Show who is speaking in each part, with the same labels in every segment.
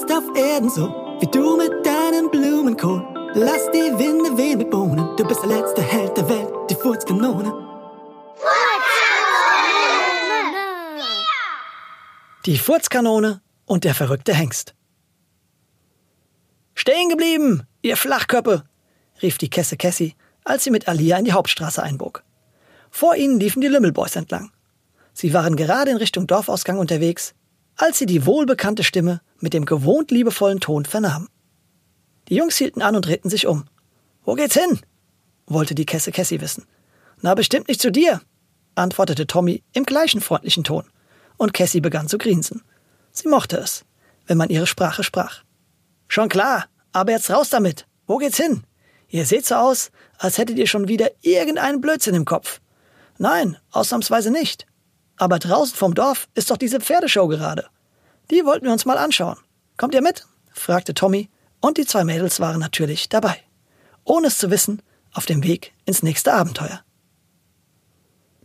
Speaker 1: jetzt auf Erden so, wie du mit deinem Blumenkohl. Lass die Winde wehen mit Bohnen, du bist der letzte Held der Welt, die Furzkanone.
Speaker 2: Die Furzkanone und der verrückte Hengst. Stehen geblieben, ihr Flachköppe, rief die Kesse Cassie, als sie mit Alia in die Hauptstraße einbog. Vor ihnen liefen die Lümmelboys entlang. Sie waren gerade in Richtung Dorfausgang unterwegs, als sie die wohlbekannte Stimme mit dem gewohnt liebevollen Ton vernahmen. Die Jungs hielten an und drehten sich um. Wo geht's hin? wollte die Kesse Cassie wissen. Na, bestimmt nicht zu dir, antwortete Tommy im gleichen freundlichen Ton. Und Cassie begann zu grinsen. Sie mochte es, wenn man ihre Sprache sprach. Schon klar, aber jetzt raus damit. Wo geht's hin? Ihr seht so aus, als hättet ihr schon wieder irgendeinen Blödsinn im Kopf. Nein, ausnahmsweise nicht. Aber draußen vom Dorf ist doch diese Pferdeshow gerade. Die wollten wir uns mal anschauen. Kommt ihr mit? fragte Tommy, und die zwei Mädels waren natürlich dabei. Ohne es zu wissen, auf dem Weg ins nächste Abenteuer.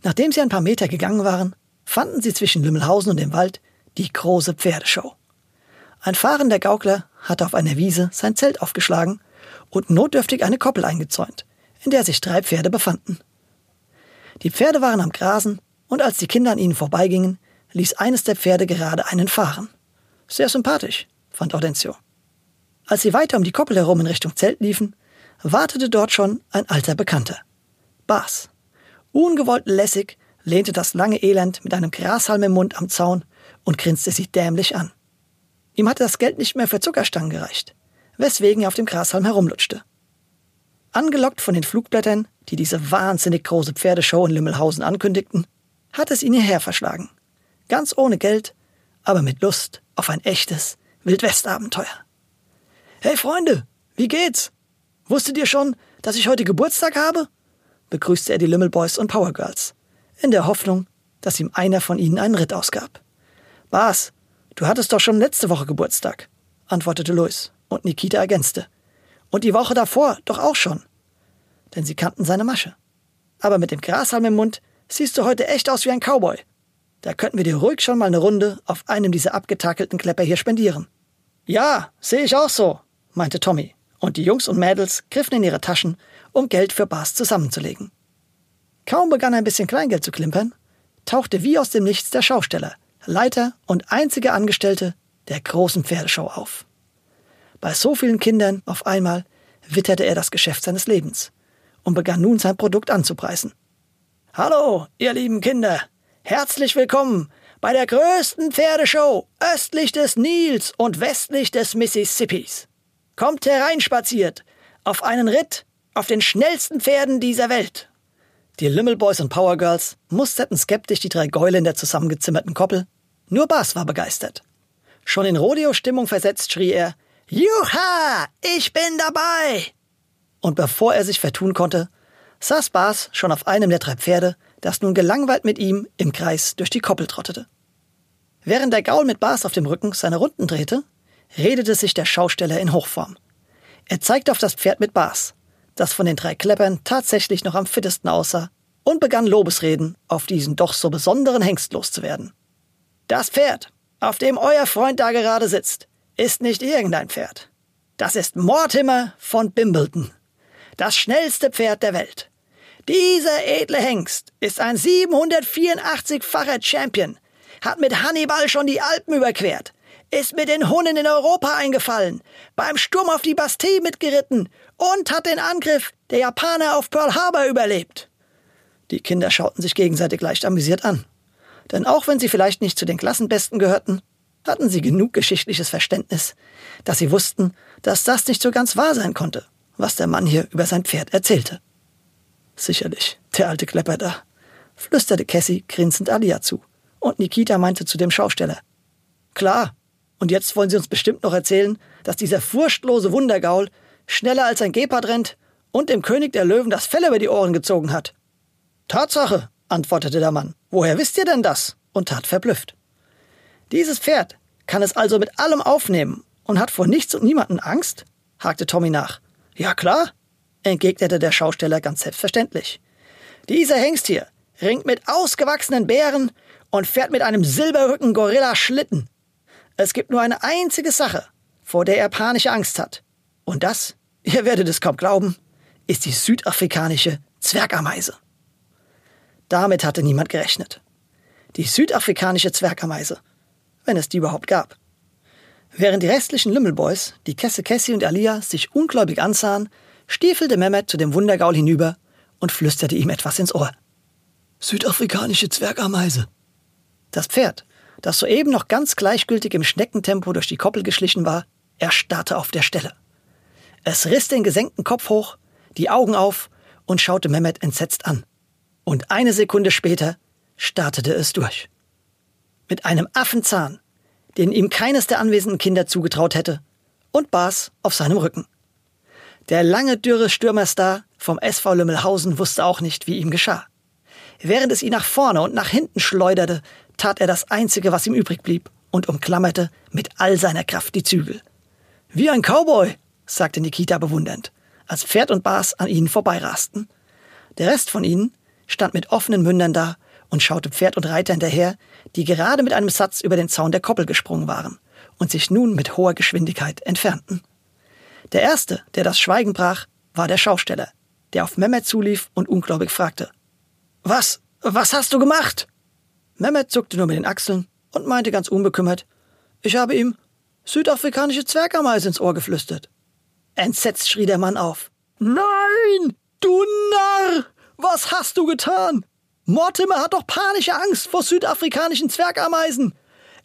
Speaker 2: Nachdem sie ein paar Meter gegangen waren, fanden sie zwischen Lümmelhausen und dem Wald die große Pferdeshow. Ein fahrender Gaukler hatte auf einer Wiese sein Zelt aufgeschlagen und notdürftig eine Koppel eingezäunt, in der sich drei Pferde befanden. Die Pferde waren am Grasen, und als die Kinder an ihnen vorbeigingen, ließ eines der Pferde gerade einen fahren. Sehr sympathisch, fand Audencio. Als sie weiter um die Koppel herum in Richtung Zelt liefen, wartete dort schon ein alter Bekannter. Bas. Ungewollt lässig lehnte das lange Elend mit einem Grashalm im Mund am Zaun und grinste sie dämlich an. Ihm hatte das Geld nicht mehr für Zuckerstangen gereicht, weswegen er auf dem Grashalm herumlutschte. Angelockt von den Flugblättern, die diese wahnsinnig große Pferdeshow in Lümmelhausen ankündigten, hat es ihn hierher verschlagen. Ganz ohne Geld, aber mit Lust auf ein echtes Wildwestabenteuer. Hey Freunde, wie geht's? Wusstet ihr schon, dass ich heute Geburtstag habe? begrüßte er die Lümmelboys und Powergirls, in der Hoffnung, dass ihm einer von ihnen einen Ritt ausgab. Bas, Du hattest doch schon letzte Woche Geburtstag, antwortete Louis, und Nikita ergänzte. Und die Woche davor doch auch schon. Denn sie kannten seine Masche. Aber mit dem Grashalm im Mund siehst du heute echt aus wie ein Cowboy. Da könnten wir dir ruhig schon mal eine Runde auf einem dieser abgetakelten Klepper hier spendieren. Ja, sehe ich auch so, meinte Tommy, und die Jungs und Mädels griffen in ihre Taschen, um Geld für Bas zusammenzulegen. Kaum begann ein bisschen Kleingeld zu klimpern, tauchte wie aus dem Nichts der Schausteller, Leiter und einzige Angestellte der großen Pferdeschau auf. Bei so vielen Kindern auf einmal witterte er das Geschäft seines Lebens und begann nun sein Produkt anzupreisen. Hallo, ihr lieben Kinder, herzlich willkommen bei der größten Pferdeshow östlich des Nils und westlich des Mississippis. Kommt hereinspaziert auf einen Ritt auf den schnellsten Pferden dieser Welt. Die Lümmelboys und Powergirls musterten skeptisch die drei Gäule in der zusammengezimmerten Koppel nur Bas war begeistert. Schon in Rodeo-Stimmung versetzt schrie er, Juha, ich bin dabei! Und bevor er sich vertun konnte, saß Bas schon auf einem der drei Pferde, das nun gelangweilt mit ihm im Kreis durch die Koppel trottete. Während der Gaul mit Bas auf dem Rücken seine Runden drehte, redete sich der Schausteller in Hochform. Er zeigte auf das Pferd mit Bas, das von den drei Kleppern tatsächlich noch am fittesten aussah, und begann Lobesreden auf diesen doch so besonderen Hengst loszuwerden. Das Pferd, auf dem euer Freund da gerade sitzt, ist nicht irgendein Pferd. Das ist Mortimer von Bimbleton. Das schnellste Pferd der Welt. Dieser edle Hengst ist ein 784-facher Champion, hat mit Hannibal schon die Alpen überquert, ist mit den Hunnen in Europa eingefallen, beim Sturm auf die Bastille mitgeritten und hat den Angriff der Japaner auf Pearl Harbor überlebt. Die Kinder schauten sich gegenseitig leicht amüsiert an. Denn auch wenn sie vielleicht nicht zu den Klassenbesten gehörten, hatten sie genug geschichtliches Verständnis, dass sie wussten, dass das nicht so ganz wahr sein konnte, was der Mann hier über sein Pferd erzählte. Sicherlich, der alte Klepper da, flüsterte Cassie grinsend Alia zu, und Nikita meinte zu dem Schausteller. Klar, und jetzt wollen sie uns bestimmt noch erzählen, dass dieser furchtlose Wundergaul schneller als ein Gepard rennt und dem König der Löwen das Fell über die Ohren gezogen hat. Tatsache, antwortete der Mann. Woher wisst ihr denn das? und tat verblüfft. Dieses Pferd kann es also mit allem aufnehmen und hat vor nichts und niemanden Angst? hakte Tommy nach. Ja klar, entgegnete der Schausteller ganz selbstverständlich. Dieser Hengst hier ringt mit ausgewachsenen Bären und fährt mit einem silberrücken Gorilla Schlitten. Es gibt nur eine einzige Sache, vor der er panische Angst hat. Und das, ihr werdet es kaum glauben, ist die südafrikanische Zwergameise. Damit hatte niemand gerechnet. Die südafrikanische Zwergameise, wenn es die überhaupt gab. Während die restlichen Lümmelboys, die Kesse Cassie und Alia, sich ungläubig ansahen, stiefelte Mehmet zu dem Wundergaul hinüber und flüsterte ihm etwas ins Ohr. Südafrikanische Zwergameise. Das Pferd, das soeben noch ganz gleichgültig im Schneckentempo durch die Koppel geschlichen war, erstarrte auf der Stelle. Es riss den gesenkten Kopf hoch, die Augen auf und schaute Mehmet entsetzt an. Und eine Sekunde später startete es durch. Mit einem Affenzahn, den ihm keines der anwesenden Kinder zugetraut hätte, und Bas auf seinem Rücken. Der lange, dürre Stürmerstar vom SV Lümmelhausen wusste auch nicht, wie ihm geschah. Während es ihn nach vorne und nach hinten schleuderte, tat er das Einzige, was ihm übrig blieb, und umklammerte mit all seiner Kraft die Zügel. Wie ein Cowboy, sagte Nikita bewundernd, als Pferd und Bas an ihnen vorbeirasten. Der Rest von ihnen stand mit offenen Mündern da und schaute Pferd und Reiter hinterher, die gerade mit einem Satz über den Zaun der Koppel gesprungen waren und sich nun mit hoher Geschwindigkeit entfernten. Der erste, der das Schweigen brach, war der Schausteller, der auf Mehmet zulief und ungläubig fragte. Was? Was hast du gemacht? Mehmet zuckte nur mit den Achseln und meinte ganz unbekümmert, ich habe ihm südafrikanische Zwergameise ins Ohr geflüstert. Entsetzt schrie der Mann auf. Nein! Du Narr! Was hast du getan? Mortimer hat doch panische Angst vor südafrikanischen Zwergameisen.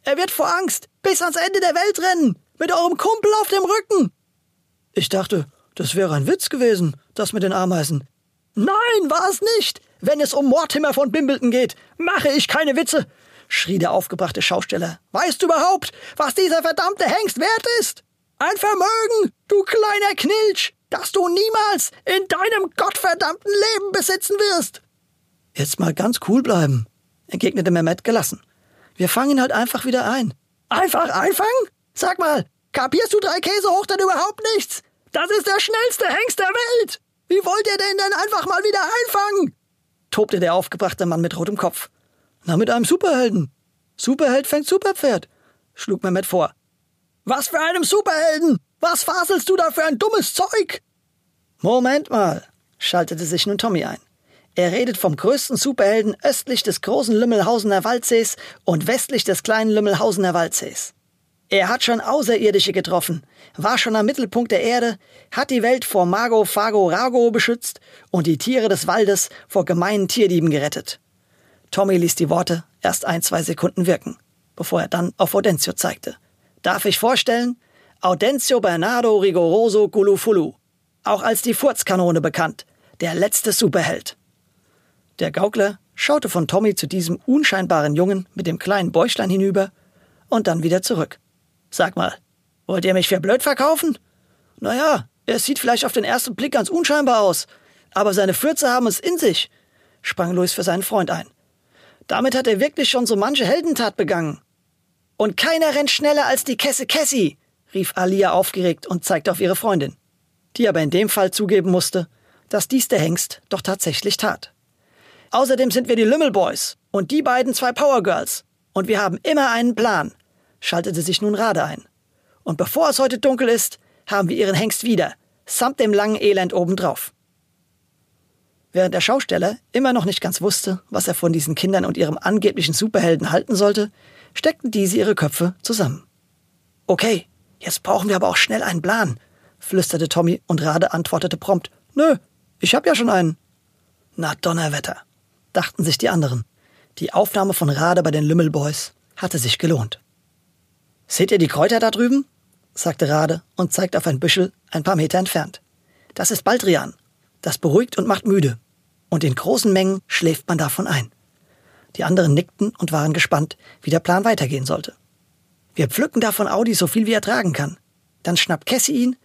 Speaker 2: Er wird vor Angst bis ans Ende der Welt rennen, mit eurem Kumpel auf dem Rücken. Ich dachte, das wäre ein Witz gewesen, das mit den Ameisen. Nein, war es nicht. Wenn es um Mortimer von Bimbleton geht, mache ich keine Witze, schrie der aufgebrachte Schausteller. Weißt du überhaupt, was dieser verdammte Hengst wert ist? Ein Vermögen, du kleiner Knilch, das du niemals in deinem gottverdammten Leben besitzen wirst. Jetzt mal ganz cool bleiben, entgegnete Mehmet gelassen. Wir fangen halt einfach wieder ein. Einfach einfangen? Sag mal, kapierst du drei Käse hoch denn überhaupt nichts? Das ist der schnellste Hengst der Welt! Wie wollt ihr den denn einfach mal wieder einfangen? tobte der aufgebrachte Mann mit rotem Kopf. Na, mit einem Superhelden. Superheld fängt Superpferd, schlug Mehmet vor. Was für einem Superhelden? Was faselst du da für ein dummes Zeug? Moment mal, schaltete sich nun Tommy ein. Er redet vom größten Superhelden östlich des großen Lümmelhausener Waldsees und westlich des kleinen Lümmelhausener Waldsees. Er hat schon Außerirdische getroffen, war schon am Mittelpunkt der Erde, hat die Welt vor Mago Fago Rago beschützt und die Tiere des Waldes vor gemeinen Tierdieben gerettet. Tommy ließ die Worte erst ein, zwei Sekunden wirken, bevor er dann auf Audencio zeigte. Darf ich vorstellen? Audencio Bernardo Rigoroso Gulufulu, auch als die Furzkanone bekannt, der letzte Superheld. Der Gaukler schaute von Tommy zu diesem unscheinbaren Jungen mit dem kleinen Bäuchlein hinüber und dann wieder zurück. Sag mal, wollt ihr mich für blöd verkaufen? Naja, er sieht vielleicht auf den ersten Blick ganz unscheinbar aus, aber seine Fürze haben es in sich, sprang Louis für seinen Freund ein. Damit hat er wirklich schon so manche Heldentat begangen. Und keiner rennt schneller als die Kesse Cassie, rief Alia aufgeregt und zeigte auf ihre Freundin, die aber in dem Fall zugeben musste, dass dies der Hengst doch tatsächlich tat. Außerdem sind wir die Lümmelboys und die beiden zwei Powergirls. Und wir haben immer einen Plan, schaltete sich nun Rade ein. Und bevor es heute dunkel ist, haben wir ihren Hengst wieder, samt dem langen Elend obendrauf. Während der Schausteller immer noch nicht ganz wusste, was er von diesen Kindern und ihrem angeblichen Superhelden halten sollte, steckten diese ihre Köpfe zusammen. Okay, jetzt brauchen wir aber auch schnell einen Plan, flüsterte Tommy und Rade antwortete prompt. Nö, ich hab ja schon einen. Na Donnerwetter, dachten sich die anderen. Die Aufnahme von Rade bei den Lümmelboys hatte sich gelohnt. Seht ihr die Kräuter da drüben? sagte Rade und zeigte auf ein Büschel ein paar Meter entfernt. Das ist Baldrian. Das beruhigt und macht müde. Und in großen Mengen schläft man davon ein. Die anderen nickten und waren gespannt, wie der Plan weitergehen sollte. Wir pflücken davon Audi so viel wie er tragen kann. Dann schnappt Cassie ihn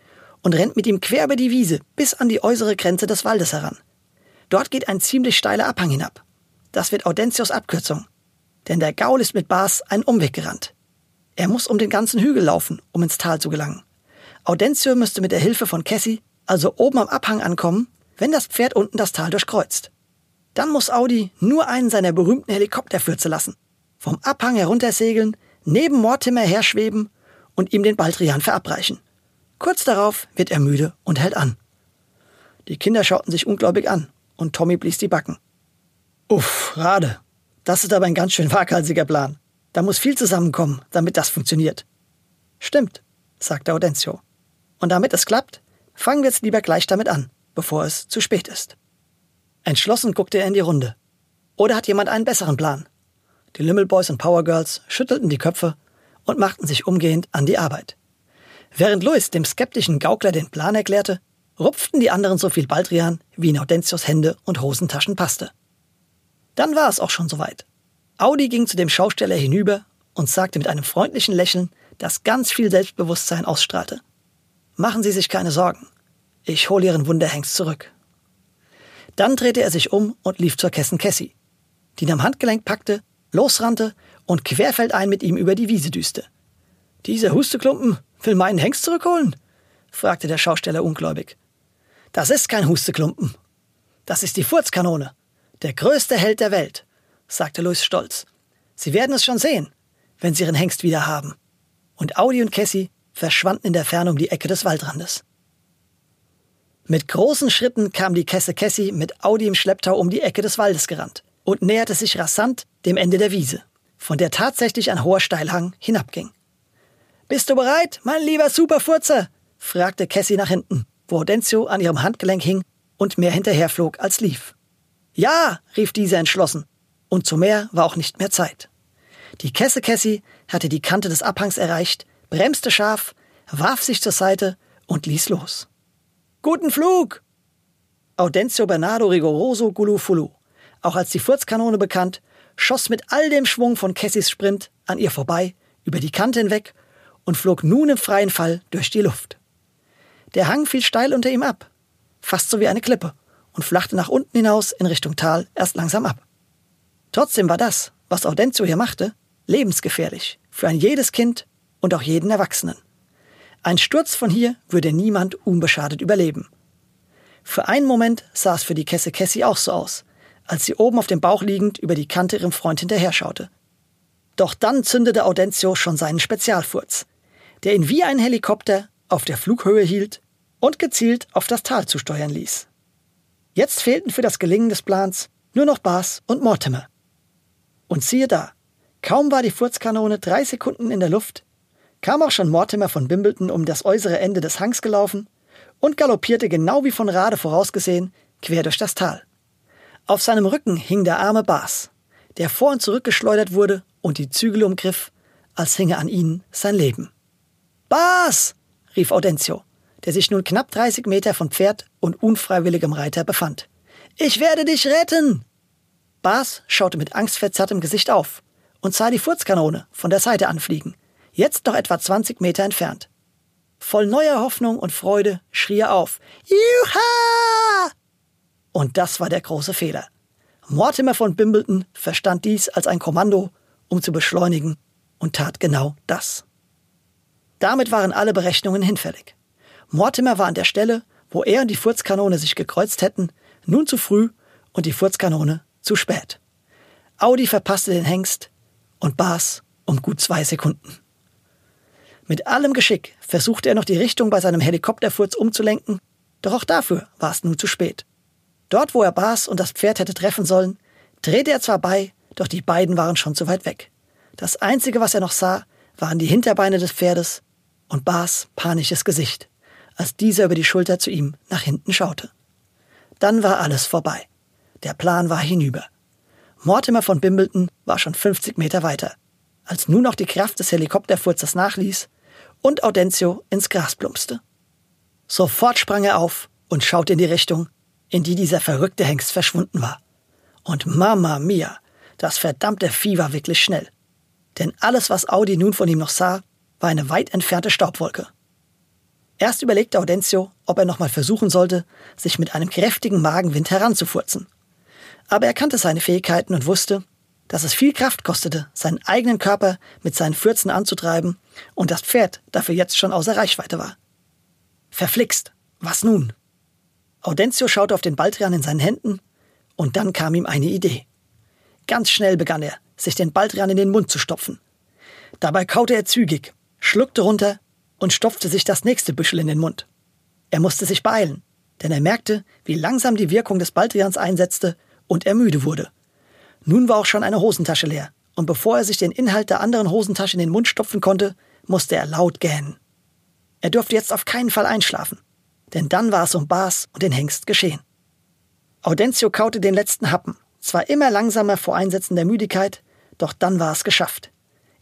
Speaker 2: und rennt mit ihm quer über die Wiese bis an die äußere Grenze des Waldes heran. Dort geht ein ziemlich steiler Abhang hinab. Das wird Audentios Abkürzung. Denn der Gaul ist mit Bas einen Umweg gerannt. Er muss um den ganzen Hügel laufen, um ins Tal zu gelangen. Audencio müsste mit der Hilfe von Cassie also oben am Abhang ankommen, wenn das Pferd unten das Tal durchkreuzt. Dann muss Audi nur einen seiner berühmten Helikopterfürze lassen, vom Abhang heruntersegeln, neben Mortimer herschweben und ihm den Baldrian verabreichen. Kurz darauf wird er müde und hält an. Die Kinder schauten sich ungläubig an und Tommy blies die Backen. Uff, Rade, das ist aber ein ganz schön waghalsiger Plan. Da muss viel zusammenkommen, damit das funktioniert. Stimmt, sagte Audencio. Und damit es klappt, fangen wir jetzt lieber gleich damit an, bevor es zu spät ist. Entschlossen guckte er in die Runde. Oder hat jemand einen besseren Plan? Die Lümmelboys und Powergirls schüttelten die Köpfe und machten sich umgehend an die Arbeit. Während Louis dem skeptischen Gaukler den Plan erklärte, rupften die anderen so viel Baldrian, wie in Audentios Hände und Hosentaschen passte. Dann war es auch schon soweit. Audi ging zu dem Schausteller hinüber und sagte mit einem freundlichen Lächeln, das ganz viel Selbstbewusstsein ausstrahlte. Machen Sie sich keine Sorgen. Ich hole Ihren Wunderhengst zurück. Dann drehte er sich um und lief zur Kessen Cassie, die ihn am Handgelenk packte, losrannte und querfeldein mit ihm über die Wiese düste. Dieser Husteklumpen will meinen Hengst zurückholen? fragte der Schausteller ungläubig. Das ist kein Husteklumpen. Das ist die Furzkanone. Der größte Held der Welt, sagte Louis stolz. Sie werden es schon sehen, wenn Sie Ihren Hengst wieder haben. Und Audi und Cassie verschwanden in der Ferne um die Ecke des Waldrandes. Mit großen Schritten kam die Kesse Cassie mit Audi im Schlepptau um die Ecke des Waldes gerannt und näherte sich rasant dem Ende der Wiese, von der tatsächlich ein hoher Steilhang hinabging. Bist du bereit, mein lieber Superfurzer? fragte Cassie nach hinten, wo Audencio an ihrem Handgelenk hing und mehr hinterherflog als lief. Ja, rief diese entschlossen, und zu mehr war auch nicht mehr Zeit. Die Kesse Cassie hatte die Kante des Abhangs erreicht, bremste scharf, warf sich zur Seite und ließ los. Guten Flug! Audencio Bernardo Rigoroso Gulufulu, auch als die Furzkanone bekannt, schoss mit all dem Schwung von Cassies Sprint an ihr vorbei, über die Kante hinweg und flog nun im freien Fall durch die Luft. Der Hang fiel steil unter ihm ab, fast so wie eine Klippe, und flachte nach unten hinaus in Richtung Tal erst langsam ab. Trotzdem war das, was Audencio hier machte, lebensgefährlich für ein jedes Kind und auch jeden Erwachsenen. Ein Sturz von hier würde niemand unbeschadet überleben. Für einen Moment sah es für die Kesse Cassie auch so aus, als sie oben auf dem Bauch liegend über die Kante ihrem Freund hinterher schaute. Doch dann zündete Audencio schon seinen Spezialfurz, der ihn wie ein Helikopter auf der Flughöhe hielt und gezielt auf das Tal zusteuern ließ. Jetzt fehlten für das Gelingen des Plans nur noch Bas und Mortimer. Und siehe da, kaum war die Furzkanone drei Sekunden in der Luft, kam auch schon Mortimer von Bimbleton um das äußere Ende des Hangs gelaufen und galoppierte genau wie von Rade vorausgesehen quer durch das Tal. Auf seinem Rücken hing der arme Bas, der vor und zurückgeschleudert wurde und die Zügel umgriff, als hinge an ihnen sein Leben. Bas! rief Audencio, der sich nun knapp 30 Meter von Pferd und unfreiwilligem Reiter befand. Ich werde dich retten! Bas schaute mit angstverzerrtem Gesicht auf und sah die Furzkanone von der Seite anfliegen, jetzt noch etwa 20 Meter entfernt. Voll neuer Hoffnung und Freude schrie er auf. Juha! Und das war der große Fehler. Mortimer von Bimbleton verstand dies als ein Kommando, um zu beschleunigen, und tat genau das. Damit waren alle Berechnungen hinfällig. Mortimer war an der Stelle, wo er und die Furzkanone sich gekreuzt hätten, nun zu früh und die Furzkanone zu spät. Audi verpasste den Hengst und Bas um gut zwei Sekunden. Mit allem Geschick versuchte er noch die Richtung bei seinem Helikopterfurz umzulenken, doch auch dafür war es nun zu spät. Dort, wo er Bas und das Pferd hätte treffen sollen, drehte er zwar bei, doch die beiden waren schon zu weit weg. Das Einzige, was er noch sah, waren die Hinterbeine des Pferdes und Bas panisches Gesicht, als dieser über die Schulter zu ihm nach hinten schaute. Dann war alles vorbei. Der Plan war hinüber. Mortimer von Bimbleton war schon 50 Meter weiter, als nun noch die Kraft des Helikopterfurzers nachließ und Audencio ins Gras plumpste. Sofort sprang er auf und schaute in die Richtung, in die dieser verrückte Hengst verschwunden war. Und Mama mia, das verdammte Vieh war wirklich schnell. Denn alles, was Audi nun von ihm noch sah, war eine weit entfernte Staubwolke. Erst überlegte Audencio, ob er nochmal versuchen sollte, sich mit einem kräftigen Magenwind heranzufurzen. Aber er kannte seine Fähigkeiten und wusste, dass es viel Kraft kostete, seinen eigenen Körper mit seinen Fürzen anzutreiben und das Pferd dafür jetzt schon außer Reichweite war. Verflixt, was nun? Audencio schaute auf den Baldrian in seinen Händen und dann kam ihm eine Idee. Ganz schnell begann er, sich den Baldrian in den Mund zu stopfen. Dabei kaute er zügig, schluckte runter und stopfte sich das nächste Büschel in den Mund. Er musste sich beeilen, denn er merkte, wie langsam die Wirkung des Baldrians einsetzte und er müde wurde. Nun war auch schon eine Hosentasche leer, und bevor er sich den Inhalt der anderen Hosentasche in den Mund stopfen konnte, musste er laut gähnen. Er durfte jetzt auf keinen Fall einschlafen, denn dann war es um Bas und den Hengst geschehen. Audencio kaute den letzten Happen, zwar immer langsamer vor Einsetzen der Müdigkeit, doch dann war es geschafft.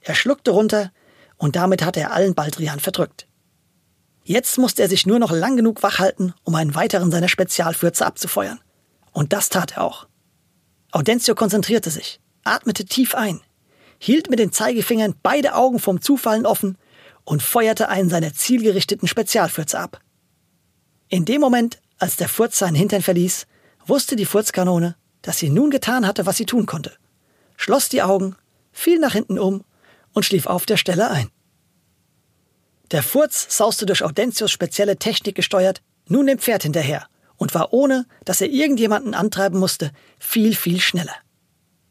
Speaker 2: Er schluckte runter, und damit hatte er allen Baldrian verdrückt. Jetzt musste er sich nur noch lang genug wach halten, um einen weiteren seiner Spezialfürze abzufeuern. Und das tat er auch. Audencio konzentrierte sich, atmete tief ein, hielt mit den Zeigefingern beide Augen vom Zufallen offen und feuerte einen seiner zielgerichteten Spezialfürze ab. In dem Moment, als der Furz seinen Hintern verließ, wusste die Furzkanone, dass sie nun getan hatte, was sie tun konnte, schloss die Augen, fiel nach hinten um und schlief auf der Stelle ein. Der Furz sauste durch Audentius spezielle Technik gesteuert, nun dem Pferd hinterher und war ohne, dass er irgendjemanden antreiben musste, viel, viel schneller.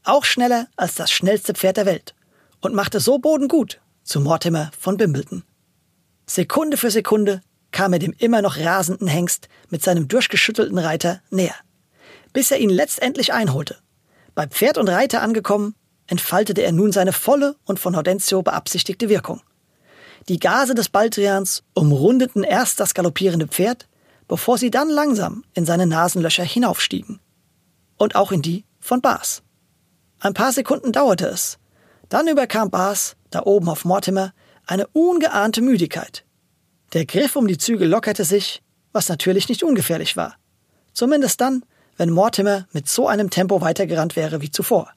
Speaker 2: Auch schneller als das schnellste Pferd der Welt und machte so Boden gut zu Mortimer von Bimbleton. Sekunde für Sekunde kam er dem immer noch rasenden Hengst mit seinem durchgeschüttelten Reiter näher, bis er ihn letztendlich einholte. Bei Pferd und Reiter angekommen, entfaltete er nun seine volle und von Hortensio beabsichtigte Wirkung. Die Gase des Baldrians umrundeten erst das galoppierende Pferd, bevor sie dann langsam in seine Nasenlöcher hinaufstiegen. Und auch in die von Bas. Ein paar Sekunden dauerte es. Dann überkam Bas, da oben auf Mortimer, eine ungeahnte Müdigkeit. Der Griff um die Zügel lockerte sich, was natürlich nicht ungefährlich war. Zumindest dann, wenn Mortimer mit so einem Tempo weitergerannt wäre wie zuvor.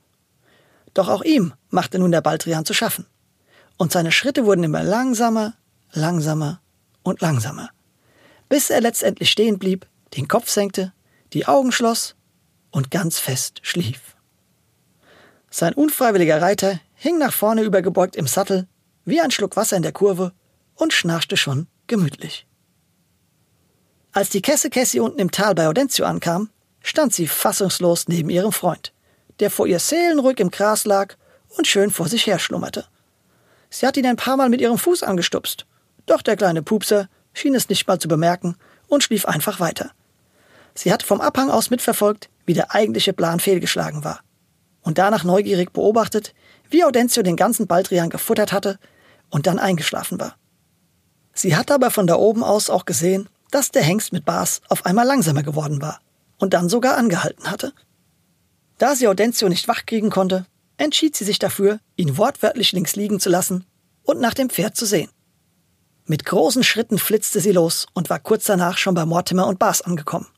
Speaker 2: Doch auch ihm machte nun der Baldrian zu schaffen. Und seine Schritte wurden immer langsamer, langsamer und langsamer. Bis er letztendlich stehen blieb, den Kopf senkte, die Augen schloss und ganz fest schlief. Sein unfreiwilliger Reiter hing nach vorne übergebeugt im Sattel, wie ein Schluck Wasser in der Kurve und schnarchte schon gemütlich. Als die Kesse Cassie unten im Tal bei Audencio ankam, stand sie fassungslos neben ihrem Freund der vor ihr seelenruhig im Gras lag und schön vor sich her schlummerte. Sie hat ihn ein paar Mal mit ihrem Fuß angestupst, doch der kleine Pupser schien es nicht mal zu bemerken und schlief einfach weiter. Sie hatte vom Abhang aus mitverfolgt, wie der eigentliche Plan fehlgeschlagen war. Und danach neugierig beobachtet, wie Audencio den ganzen Baldrian gefuttert hatte und dann eingeschlafen war. Sie hatte aber von da oben aus auch gesehen, dass der Hengst mit Bas auf einmal langsamer geworden war und dann sogar angehalten hatte. Da sie Audencio nicht wachkriegen konnte, entschied sie sich dafür, ihn wortwörtlich links liegen zu lassen und nach dem Pferd zu sehen. Mit großen Schritten flitzte sie los und war kurz danach schon bei Mortimer und Bas angekommen.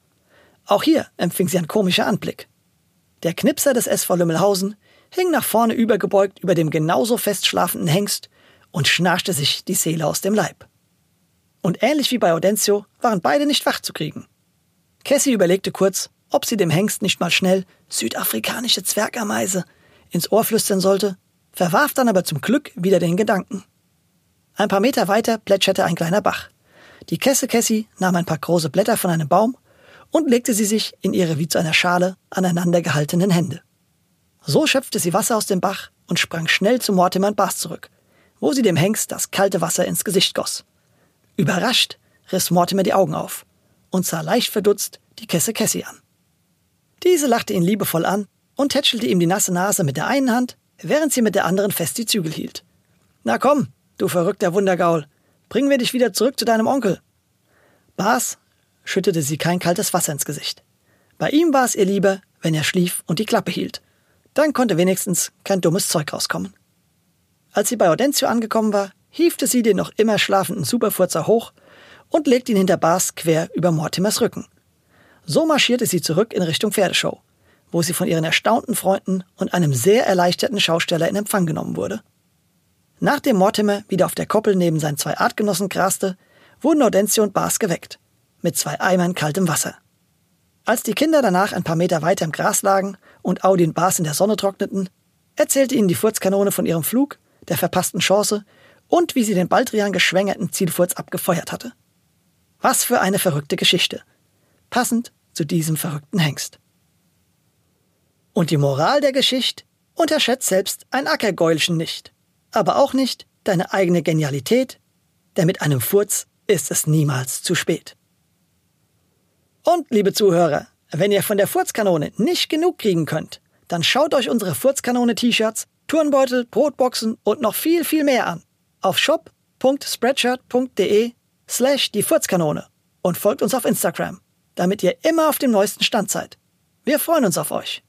Speaker 2: Auch hier empfing sie ein komischer Anblick. Der Knipser des SV Lümmelhausen hing nach vorne übergebeugt über dem genauso fest schlafenden Hengst und schnarchte sich die Seele aus dem Leib. Und ähnlich wie bei Audencio waren beide nicht wach zu kriegen. Cassie überlegte kurz, ob sie dem Hengst nicht mal schnell südafrikanische Zwergameise ins Ohr flüstern sollte, verwarf dann aber zum Glück wieder den Gedanken. Ein paar Meter weiter plätscherte ein kleiner Bach. Die Kesse Cassie nahm ein paar große Blätter von einem Baum und legte sie sich in ihre wie zu einer Schale aneinander gehaltenen Hände. So schöpfte sie Wasser aus dem Bach und sprang schnell zu Mortimer und Bas zurück, wo sie dem Hengst das kalte Wasser ins Gesicht goss. Überrascht riss Mortimer die Augen auf und sah leicht verdutzt die Kesse Cassie an. Diese lachte ihn liebevoll an und tätschelte ihm die nasse Nase mit der einen Hand, während sie mit der anderen fest die Zügel hielt. Na komm, du verrückter Wundergaul, bringen wir dich wieder zurück zu deinem Onkel. Bas schüttete sie kein kaltes Wasser ins Gesicht. Bei ihm war es ihr lieber, wenn er schlief und die Klappe hielt. Dann konnte wenigstens kein dummes Zeug rauskommen. Als sie bei Audencio angekommen war, hiefte sie den noch immer schlafenden Superfurzer hoch und legte ihn hinter Bas quer über Mortimers Rücken. So marschierte sie zurück in Richtung Pferdeshow, wo sie von ihren erstaunten Freunden und einem sehr erleichterten Schausteller in Empfang genommen wurde. Nachdem Mortimer wieder auf der Koppel neben seinen zwei Artgenossen graste, wurden Audencio und Bas geweckt, mit zwei Eimern kaltem Wasser. Als die Kinder danach ein paar Meter weiter im Gras lagen und Audi und Bas in der Sonne trockneten, erzählte ihnen die Furzkanone von ihrem Flug, der verpassten Chance und wie sie den Baldrian geschwängerten Zielfurz abgefeuert hatte. Was für eine verrückte Geschichte. Passend zu diesem verrückten Hengst. Und die Moral der Geschichte unterschätzt selbst ein Ackergäulchen nicht, aber auch nicht deine eigene Genialität, denn mit einem Furz ist es niemals zu spät. Und, liebe Zuhörer, wenn ihr von der Furzkanone nicht genug kriegen könnt, dann schaut euch unsere Furzkanone-T-Shirts, Turnbeutel, Brotboxen und noch viel, viel mehr an auf shop.spreadshirt.de slash die Furzkanone und folgt uns auf Instagram, damit ihr immer auf dem neuesten Stand seid. Wir freuen uns auf euch.